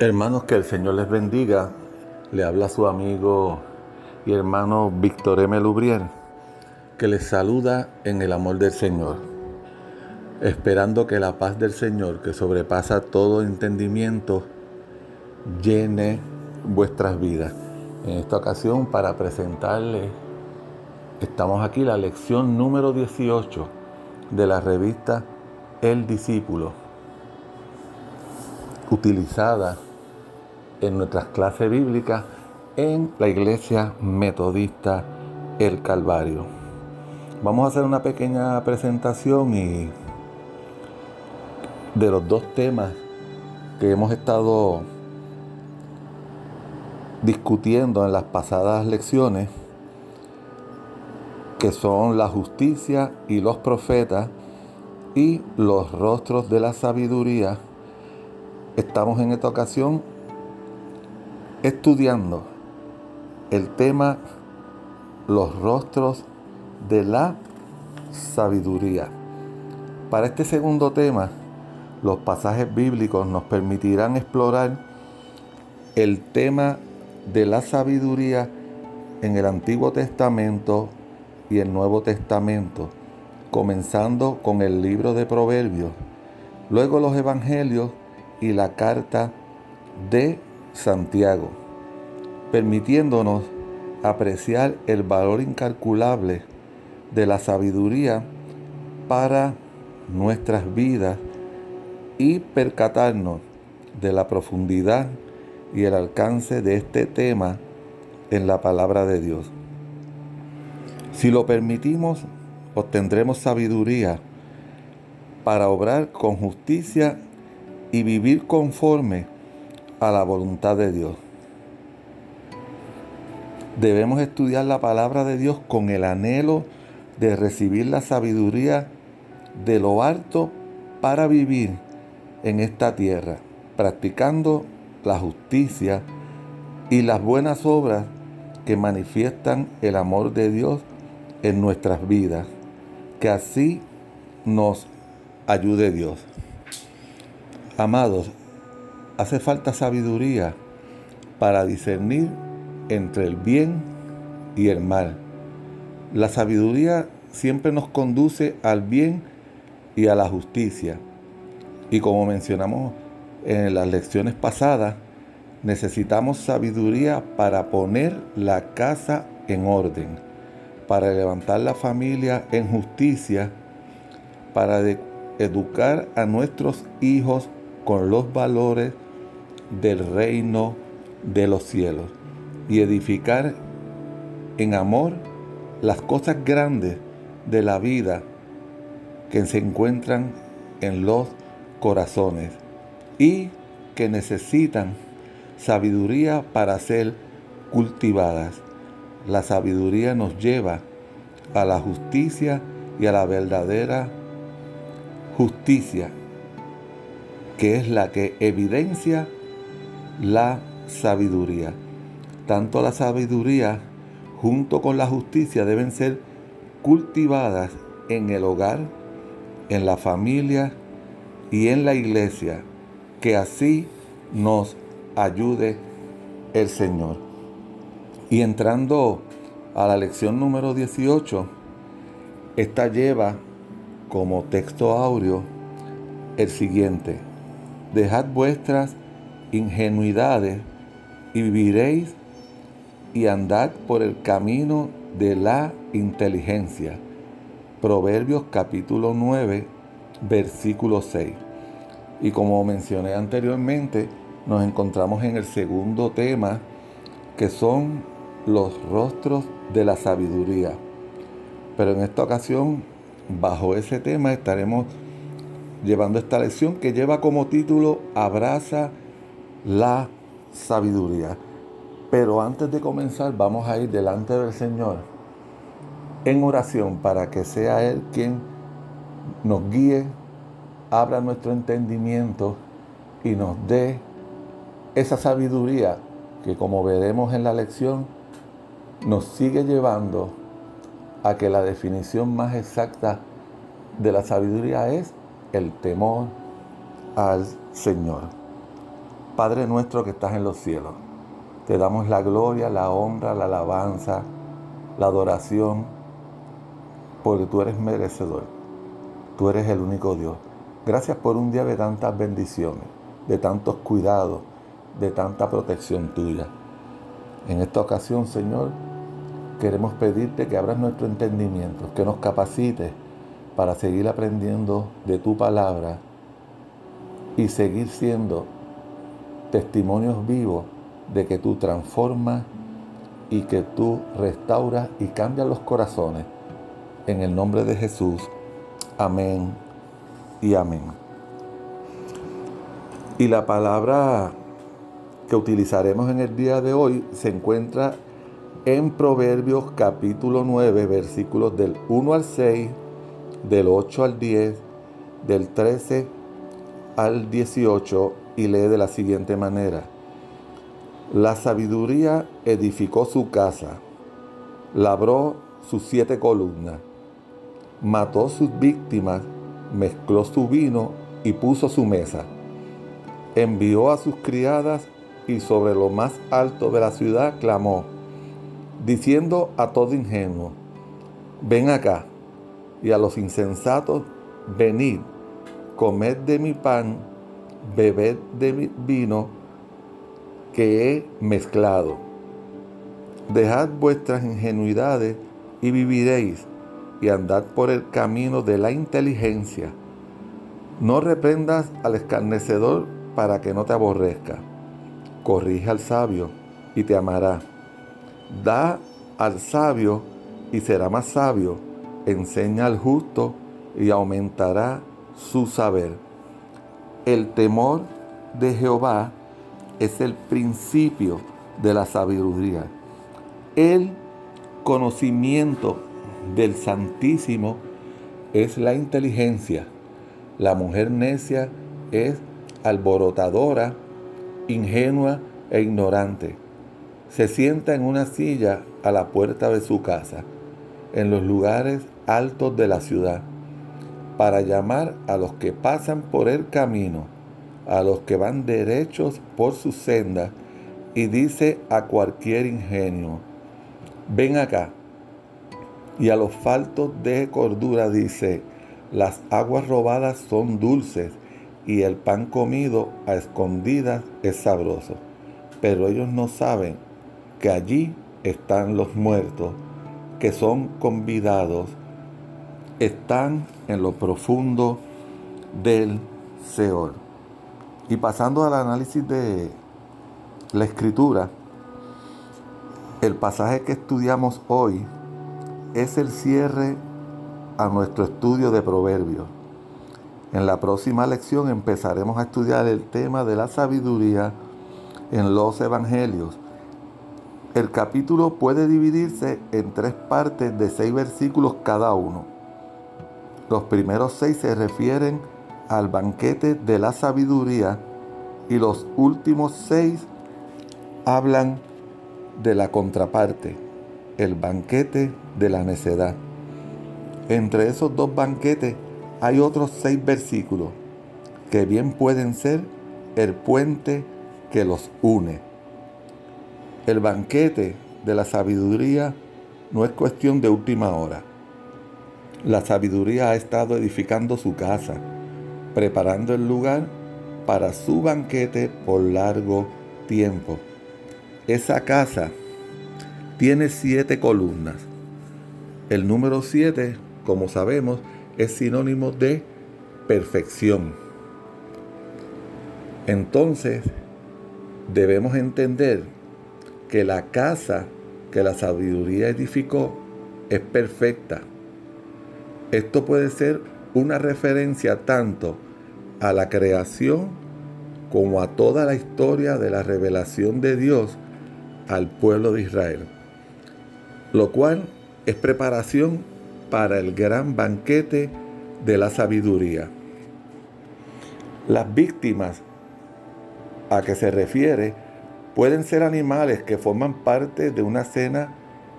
Hermanos, que el Señor les bendiga. Le habla su amigo y hermano Víctor M. Lubrier, que les saluda en el amor del Señor, esperando que la paz del Señor, que sobrepasa todo entendimiento, llene vuestras vidas. En esta ocasión, para presentarles, estamos aquí la lección número 18 de la revista El Discípulo, utilizada en nuestras clases bíblicas en la iglesia metodista El Calvario. Vamos a hacer una pequeña presentación y de los dos temas que hemos estado discutiendo en las pasadas lecciones, que son la justicia y los profetas y los rostros de la sabiduría. Estamos en esta ocasión estudiando el tema los rostros de la sabiduría. Para este segundo tema, los pasajes bíblicos nos permitirán explorar el tema de la sabiduría en el Antiguo Testamento y el Nuevo Testamento, comenzando con el libro de Proverbios, luego los Evangelios y la carta de Santiago, permitiéndonos apreciar el valor incalculable de la sabiduría para nuestras vidas y percatarnos de la profundidad y el alcance de este tema en la palabra de Dios. Si lo permitimos, obtendremos sabiduría para obrar con justicia y vivir conforme a la voluntad de Dios. Debemos estudiar la palabra de Dios con el anhelo de recibir la sabiduría de lo alto para vivir en esta tierra, practicando la justicia y las buenas obras que manifiestan el amor de Dios en nuestras vidas. Que así nos ayude Dios. Amados, hace falta sabiduría para discernir entre el bien y el mal. La sabiduría siempre nos conduce al bien y a la justicia. Y como mencionamos en las lecciones pasadas, necesitamos sabiduría para poner la casa en orden, para levantar la familia en justicia, para educar a nuestros hijos con los valores del reino de los cielos y edificar en amor las cosas grandes de la vida que se encuentran en los corazones y que necesitan sabiduría para ser cultivadas. La sabiduría nos lleva a la justicia y a la verdadera justicia, que es la que evidencia la sabiduría. Tanto la sabiduría junto con la justicia deben ser cultivadas en el hogar, en la familia y en la iglesia, que así nos ayude el Señor. Y entrando a la lección número 18, esta lleva como texto áureo el siguiente. Dejad vuestras ingenuidades y viviréis y andad por el camino de la inteligencia. Proverbios capítulo 9, versículo 6. Y como mencioné anteriormente, nos encontramos en el segundo tema, que son los rostros de la sabiduría. Pero en esta ocasión, bajo ese tema, estaremos llevando esta lección que lleva como título Abraza la sabiduría. Pero antes de comenzar, vamos a ir delante del Señor en oración para que sea Él quien nos guíe, abra nuestro entendimiento y nos dé esa sabiduría que como veremos en la lección nos sigue llevando a que la definición más exacta de la sabiduría es el temor al Señor. Padre nuestro que estás en los cielos, te damos la gloria, la honra, la alabanza, la adoración, porque tú eres merecedor. Tú eres el único Dios. Gracias por un día de tantas bendiciones, de tantos cuidados, de tanta protección tuya. En esta ocasión, Señor, queremos pedirte que abras nuestro entendimiento, que nos capacites para seguir aprendiendo de tu palabra y seguir siendo testimonios vivos de que tú transformas y que tú restauras y cambias los corazones. En el nombre de Jesús. Amén y amén. Y la palabra que utilizaremos en el día de hoy se encuentra en Proverbios capítulo 9, versículos del 1 al 6, del 8 al 10, del 13 al 18 y lee de la siguiente manera. La sabiduría edificó su casa, labró sus siete columnas, mató sus víctimas, mezcló su vino y puso su mesa. Envió a sus criadas y sobre lo más alto de la ciudad clamó diciendo a todo ingenuo, ven acá, y a los insensatos, venid, comed de mi pan, bebed de mi vino que he mezclado. Dejad vuestras ingenuidades y viviréis, y andad por el camino de la inteligencia. No reprendas al escarnecedor para que no te aborrezca. Corrige al sabio y te amará Da al sabio y será más sabio. Enseña al justo y aumentará su saber. El temor de Jehová es el principio de la sabiduría. El conocimiento del Santísimo es la inteligencia. La mujer necia es alborotadora, ingenua e ignorante se sienta en una silla a la puerta de su casa, en los lugares altos de la ciudad, para llamar a los que pasan por el camino, a los que van derechos por su senda, y dice a cualquier ingenio, ven acá. Y a los faltos de cordura dice, las aguas robadas son dulces y el pan comido a escondidas es sabroso. Pero ellos no saben que allí están los muertos, que son convidados, están en lo profundo del Seol. Y pasando al análisis de la escritura, el pasaje que estudiamos hoy es el cierre a nuestro estudio de proverbios. En la próxima lección empezaremos a estudiar el tema de la sabiduría en los evangelios el capítulo puede dividirse en tres partes de seis versículos cada uno. Los primeros seis se refieren al banquete de la sabiduría y los últimos seis hablan de la contraparte, el banquete de la necedad. Entre esos dos banquetes hay otros seis versículos que bien pueden ser el puente que los une. El banquete de la sabiduría no es cuestión de última hora. La sabiduría ha estado edificando su casa, preparando el lugar para su banquete por largo tiempo. Esa casa tiene siete columnas. El número siete, como sabemos, es sinónimo de perfección. Entonces, debemos entender que la casa que la sabiduría edificó es perfecta. Esto puede ser una referencia tanto a la creación como a toda la historia de la revelación de Dios al pueblo de Israel, lo cual es preparación para el gran banquete de la sabiduría. Las víctimas a que se refiere Pueden ser animales que forman parte de una cena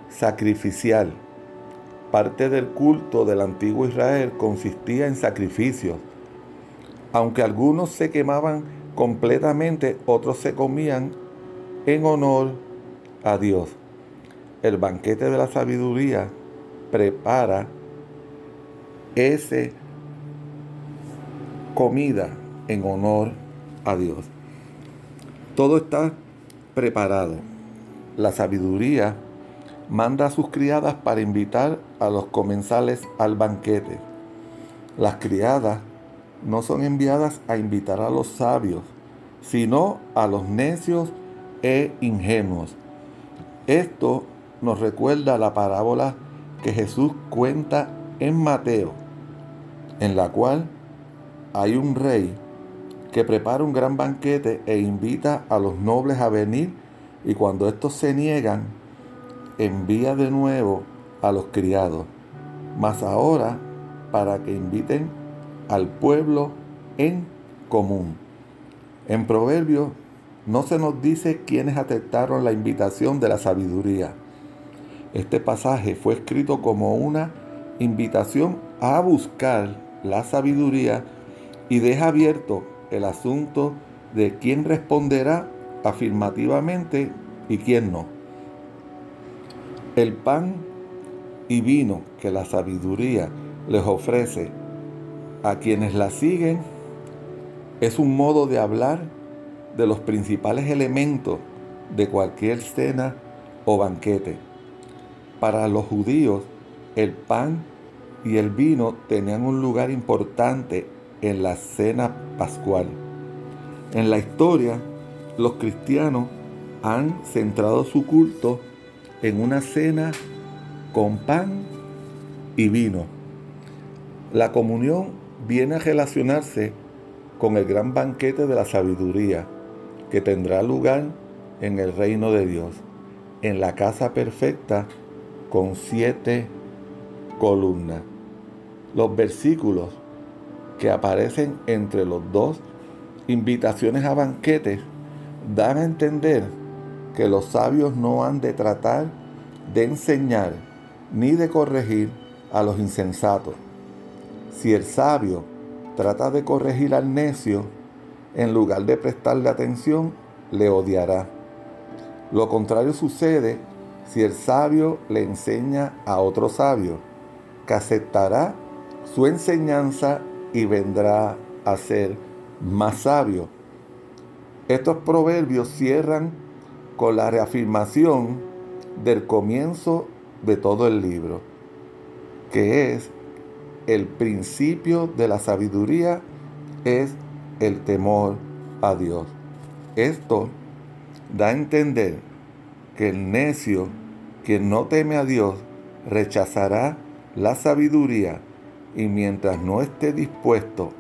sacrificial. Parte del culto del antiguo Israel consistía en sacrificios. Aunque algunos se quemaban completamente, otros se comían en honor a Dios. El banquete de la sabiduría prepara ese comida en honor a Dios. Todo está preparado. La sabiduría manda a sus criadas para invitar a los comensales al banquete. Las criadas no son enviadas a invitar a los sabios, sino a los necios e ingenuos. Esto nos recuerda la parábola que Jesús cuenta en Mateo, en la cual hay un rey que prepara un gran banquete e invita a los nobles a venir y cuando estos se niegan, envía de nuevo a los criados, mas ahora para que inviten al pueblo en común. En Proverbios no se nos dice quiénes aceptaron la invitación de la sabiduría. Este pasaje fue escrito como una invitación a buscar la sabiduría y deja abierto el asunto de quién responderá afirmativamente y quién no. El pan y vino que la sabiduría les ofrece a quienes la siguen es un modo de hablar de los principales elementos de cualquier cena o banquete. Para los judíos, el pan y el vino tenían un lugar importante en la cena pascual. En la historia, los cristianos han centrado su culto en una cena con pan y vino. La comunión viene a relacionarse con el gran banquete de la sabiduría que tendrá lugar en el reino de Dios, en la casa perfecta con siete columnas. Los versículos que aparecen entre los dos invitaciones a banquetes dan a entender que los sabios no han de tratar de enseñar ni de corregir a los insensatos. Si el sabio trata de corregir al necio, en lugar de prestarle atención, le odiará. Lo contrario sucede si el sabio le enseña a otro sabio, que aceptará su enseñanza y vendrá a ser más sabio. Estos proverbios cierran con la reafirmación del comienzo de todo el libro, que es el principio de la sabiduría es el temor a Dios. Esto da a entender que el necio que no teme a Dios rechazará la sabiduría y mientras no esté dispuesto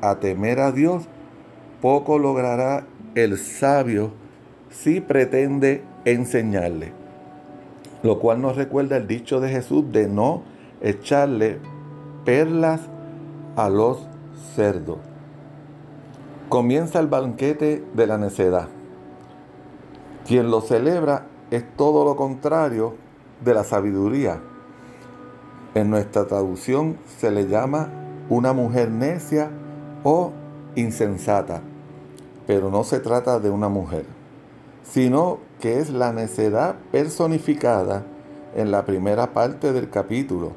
a temer a Dios, poco logrará el sabio si pretende enseñarle. Lo cual nos recuerda el dicho de Jesús de no echarle perlas a los cerdos. Comienza el banquete de la necedad. Quien lo celebra es todo lo contrario de la sabiduría. En nuestra traducción se le llama una mujer necia o insensata, pero no se trata de una mujer, sino que es la necedad personificada en la primera parte del capítulo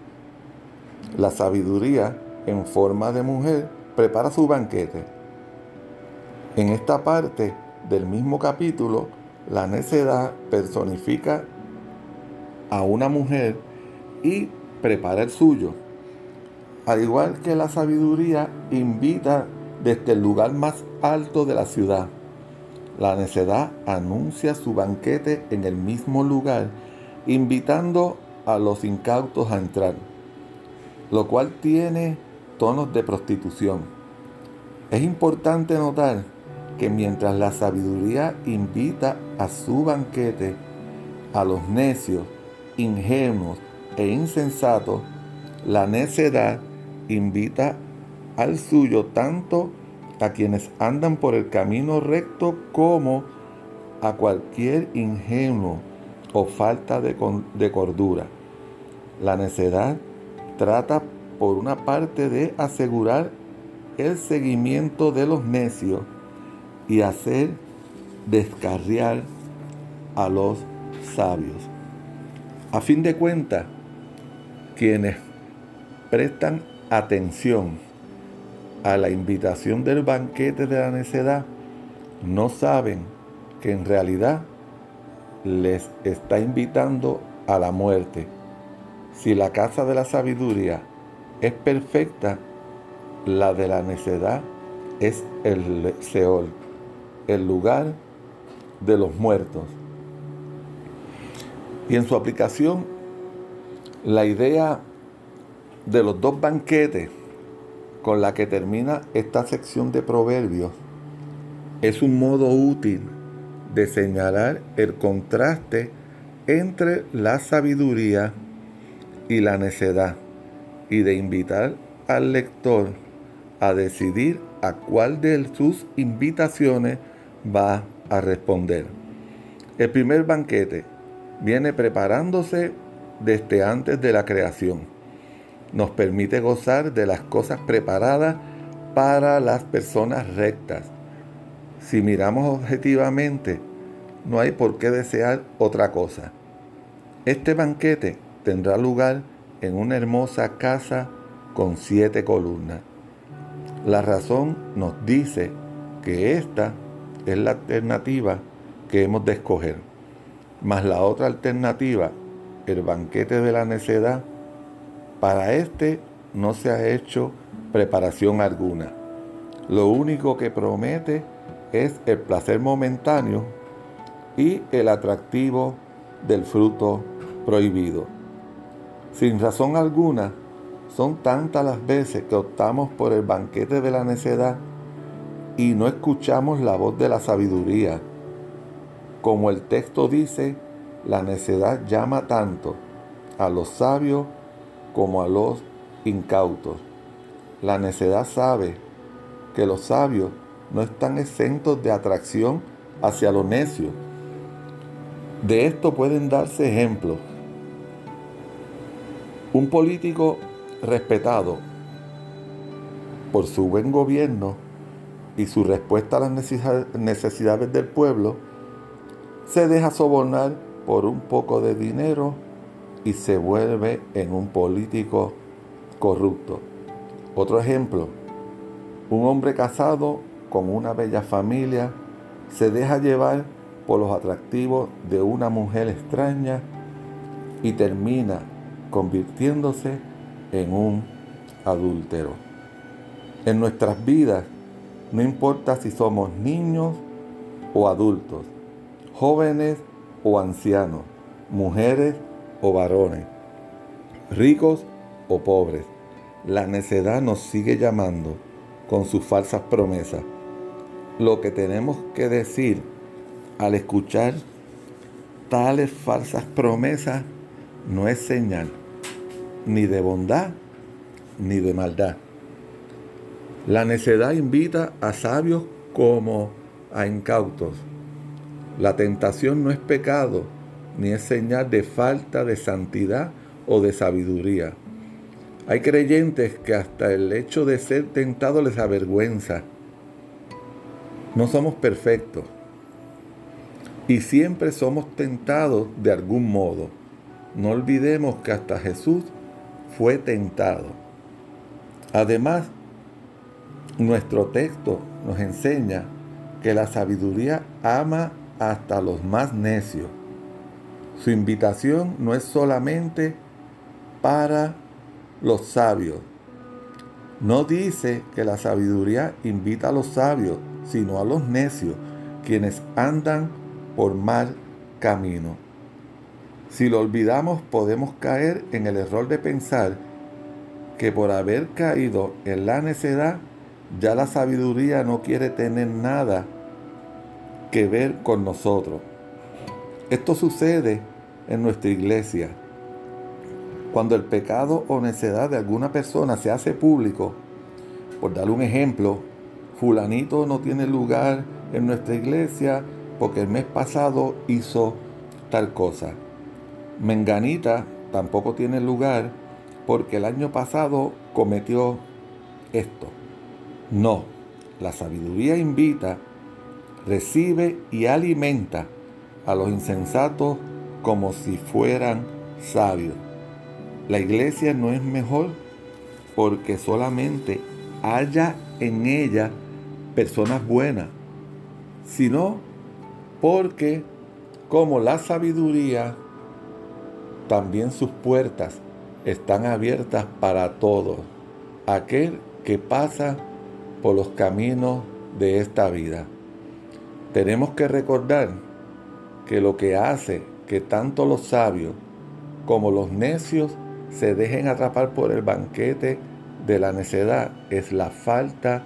la sabiduría, en forma de mujer, prepara su banquete. En esta parte del mismo capítulo, la necedad personifica a una mujer y prepara el suyo. Al igual que la sabiduría invita desde el lugar más alto de la ciudad. La necedad anuncia su banquete en el mismo lugar, invitando a los incautos a entrar lo cual tiene tonos de prostitución. Es importante notar que mientras la sabiduría invita a su banquete a los necios, ingenuos e insensatos, la necedad invita al suyo tanto a quienes andan por el camino recto como a cualquier ingenuo o falta de, de cordura. La necedad trata por una parte de asegurar el seguimiento de los necios y hacer descarriar a los sabios. A fin de cuentas, quienes prestan atención a la invitación del banquete de la necedad no saben que en realidad les está invitando a la muerte. Si la casa de la sabiduría es perfecta, la de la necedad es el Seol, el lugar de los muertos. Y en su aplicación, la idea de los dos banquetes con la que termina esta sección de proverbios es un modo útil de señalar el contraste entre la sabiduría y la necedad y de invitar al lector a decidir a cuál de sus invitaciones va a responder. El primer banquete viene preparándose desde antes de la creación. Nos permite gozar de las cosas preparadas para las personas rectas. Si miramos objetivamente, no hay por qué desear otra cosa. Este banquete tendrá lugar en una hermosa casa con siete columnas. La razón nos dice que esta es la alternativa que hemos de escoger. Mas la otra alternativa, el banquete de la necedad, para este no se ha hecho preparación alguna. Lo único que promete es el placer momentáneo y el atractivo del fruto prohibido. Sin razón alguna, son tantas las veces que optamos por el banquete de la necedad y no escuchamos la voz de la sabiduría. Como el texto dice, la necedad llama tanto a los sabios como a los incautos. La necedad sabe que los sabios no están exentos de atracción hacia lo necio. De esto pueden darse ejemplos. Un político respetado por su buen gobierno y su respuesta a las necesidades del pueblo, se deja sobornar por un poco de dinero y se vuelve en un político corrupto. Otro ejemplo, un hombre casado con una bella familia se deja llevar por los atractivos de una mujer extraña y termina convirtiéndose en un adúltero. En nuestras vidas no importa si somos niños o adultos, jóvenes o ancianos, mujeres o varones, ricos o pobres. La necedad nos sigue llamando con sus falsas promesas. Lo que tenemos que decir al escuchar tales falsas promesas no es señal ni de bondad ni de maldad. La necedad invita a sabios como a incautos. La tentación no es pecado, ni es señal de falta de santidad o de sabiduría. Hay creyentes que hasta el hecho de ser tentados les avergüenza. No somos perfectos y siempre somos tentados de algún modo. No olvidemos que hasta Jesús fue tentado. Además, nuestro texto nos enseña que la sabiduría ama hasta los más necios. Su invitación no es solamente para los sabios. No dice que la sabiduría invita a los sabios, sino a los necios, quienes andan por mal camino. Si lo olvidamos, podemos caer en el error de pensar que por haber caído en la necedad, ya la sabiduría no quiere tener nada que ver con nosotros. Esto sucede en nuestra iglesia. Cuando el pecado o necedad de alguna persona se hace público, por dar un ejemplo, fulanito no tiene lugar en nuestra iglesia porque el mes pasado hizo tal cosa. Menganita tampoco tiene lugar porque el año pasado cometió esto. No, la sabiduría invita recibe y alimenta a los insensatos como si fueran sabios. La iglesia no es mejor porque solamente haya en ella personas buenas, sino porque como la sabiduría, también sus puertas están abiertas para todos, aquel que pasa por los caminos de esta vida. Tenemos que recordar que lo que hace que tanto los sabios como los necios se dejen atrapar por el banquete de la necedad es la falta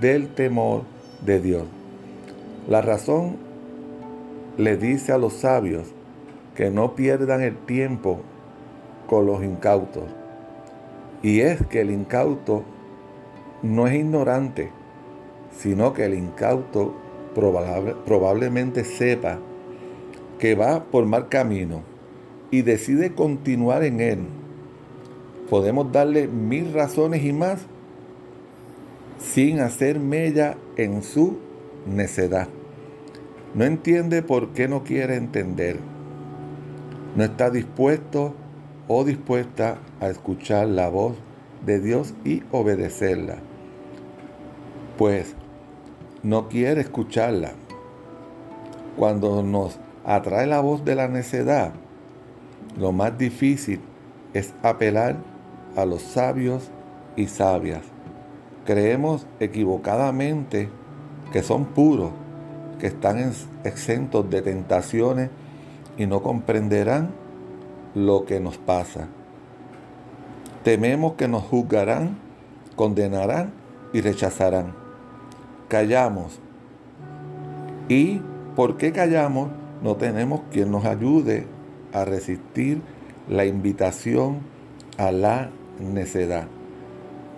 del temor de Dios. La razón le dice a los sabios que no pierdan el tiempo con los incautos. Y es que el incauto no es ignorante, sino que el incauto probablemente sepa que va por mal camino y decide continuar en él. Podemos darle mil razones y más sin hacer mella en su necedad. No entiende por qué no quiere entender. No está dispuesto o dispuesta a escuchar la voz de Dios y obedecerla. Pues no quiere escucharla. Cuando nos atrae la voz de la necedad, lo más difícil es apelar a los sabios y sabias. Creemos equivocadamente que son puros, que están exentos de tentaciones y no comprenderán lo que nos pasa. Tememos que nos juzgarán, condenarán y rechazarán. Callamos. ¿Y por qué callamos? No tenemos quien nos ayude a resistir la invitación a la necedad.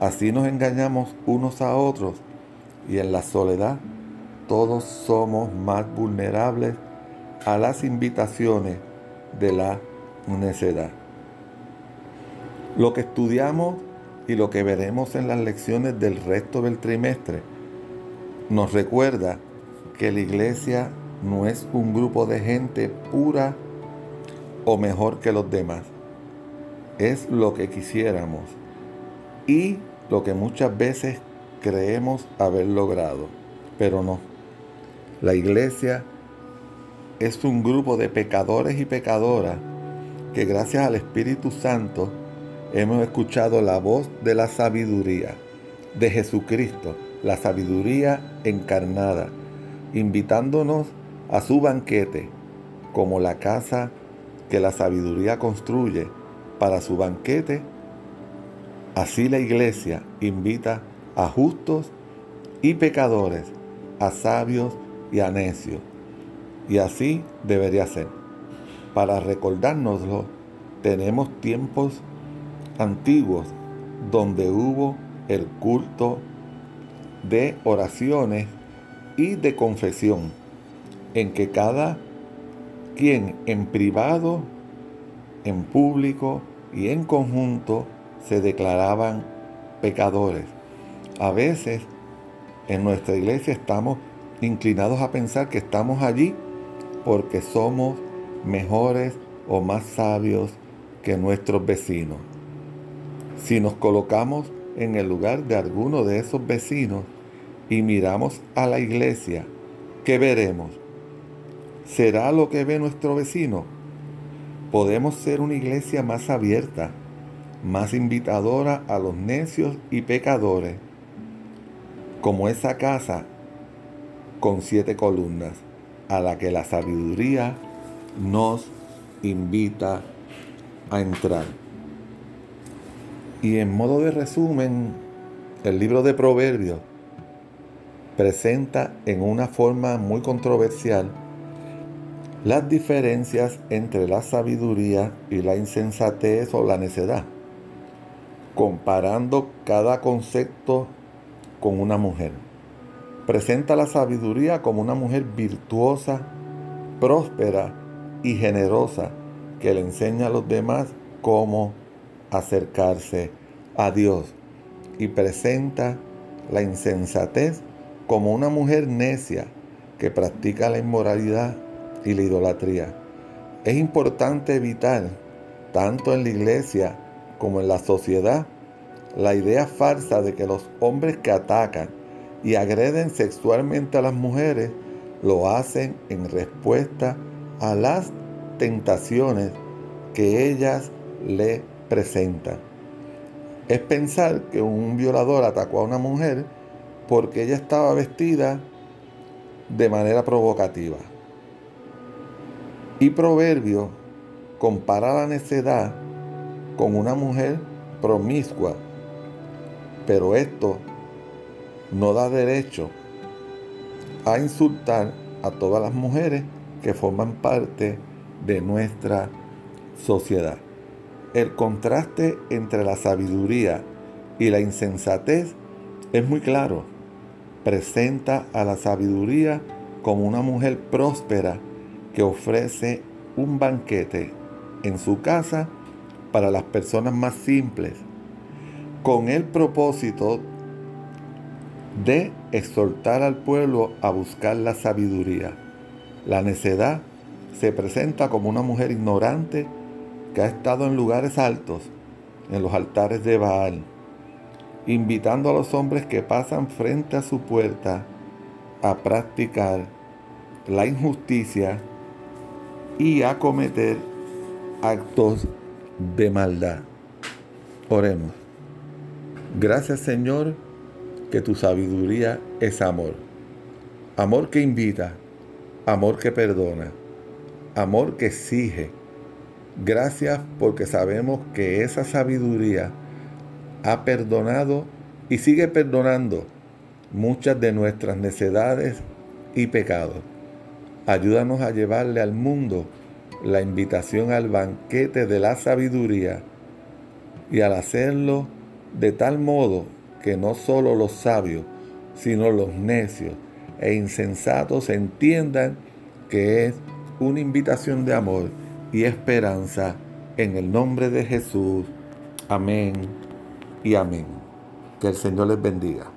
Así nos engañamos unos a otros y en la soledad todos somos más vulnerables a las invitaciones de la necedad. Lo que estudiamos y lo que veremos en las lecciones del resto del trimestre nos recuerda que la iglesia no es un grupo de gente pura o mejor que los demás. Es lo que quisiéramos y lo que muchas veces creemos haber logrado, pero no. La iglesia es un grupo de pecadores y pecadoras que gracias al Espíritu Santo hemos escuchado la voz de la sabiduría de Jesucristo, la sabiduría encarnada, invitándonos a su banquete como la casa que la sabiduría construye para su banquete. Así la iglesia invita a justos y pecadores, a sabios y a necios. Y así debería ser. Para recordárnoslo, tenemos tiempos antiguos donde hubo el culto de oraciones y de confesión, en que cada quien en privado, en público y en conjunto se declaraban pecadores. A veces en nuestra iglesia estamos inclinados a pensar que estamos allí porque somos mejores o más sabios que nuestros vecinos. Si nos colocamos en el lugar de alguno de esos vecinos y miramos a la iglesia, ¿qué veremos? ¿Será lo que ve nuestro vecino? Podemos ser una iglesia más abierta, más invitadora a los necios y pecadores, como esa casa con siete columnas a la que la sabiduría nos invita a entrar. Y en modo de resumen, el libro de Proverbios presenta en una forma muy controversial las diferencias entre la sabiduría y la insensatez o la necedad, comparando cada concepto con una mujer. Presenta la sabiduría como una mujer virtuosa, próspera y generosa que le enseña a los demás cómo acercarse a Dios. Y presenta la insensatez como una mujer necia que practica la inmoralidad y la idolatría. Es importante evitar, tanto en la iglesia como en la sociedad, la idea falsa de que los hombres que atacan y agreden sexualmente a las mujeres lo hacen en respuesta a las tentaciones que ellas le presentan. Es pensar que un violador atacó a una mujer porque ella estaba vestida de manera provocativa. Y Proverbio compara la necedad con una mujer promiscua, pero esto no da derecho a insultar a todas las mujeres que forman parte de nuestra sociedad. El contraste entre la sabiduría y la insensatez es muy claro. Presenta a la sabiduría como una mujer próspera que ofrece un banquete en su casa para las personas más simples, con el propósito de exhortar al pueblo a buscar la sabiduría. La necedad se presenta como una mujer ignorante que ha estado en lugares altos, en los altares de Baal, invitando a los hombres que pasan frente a su puerta a practicar la injusticia y a cometer actos de maldad. Oremos. Gracias Señor que tu sabiduría es amor. Amor que invita, amor que perdona, amor que exige. Gracias porque sabemos que esa sabiduría ha perdonado y sigue perdonando muchas de nuestras necedades y pecados. Ayúdanos a llevarle al mundo la invitación al banquete de la sabiduría y al hacerlo de tal modo que no solo los sabios, sino los necios e insensatos entiendan que es una invitación de amor y esperanza en el nombre de Jesús. Amén y amén. Que el Señor les bendiga.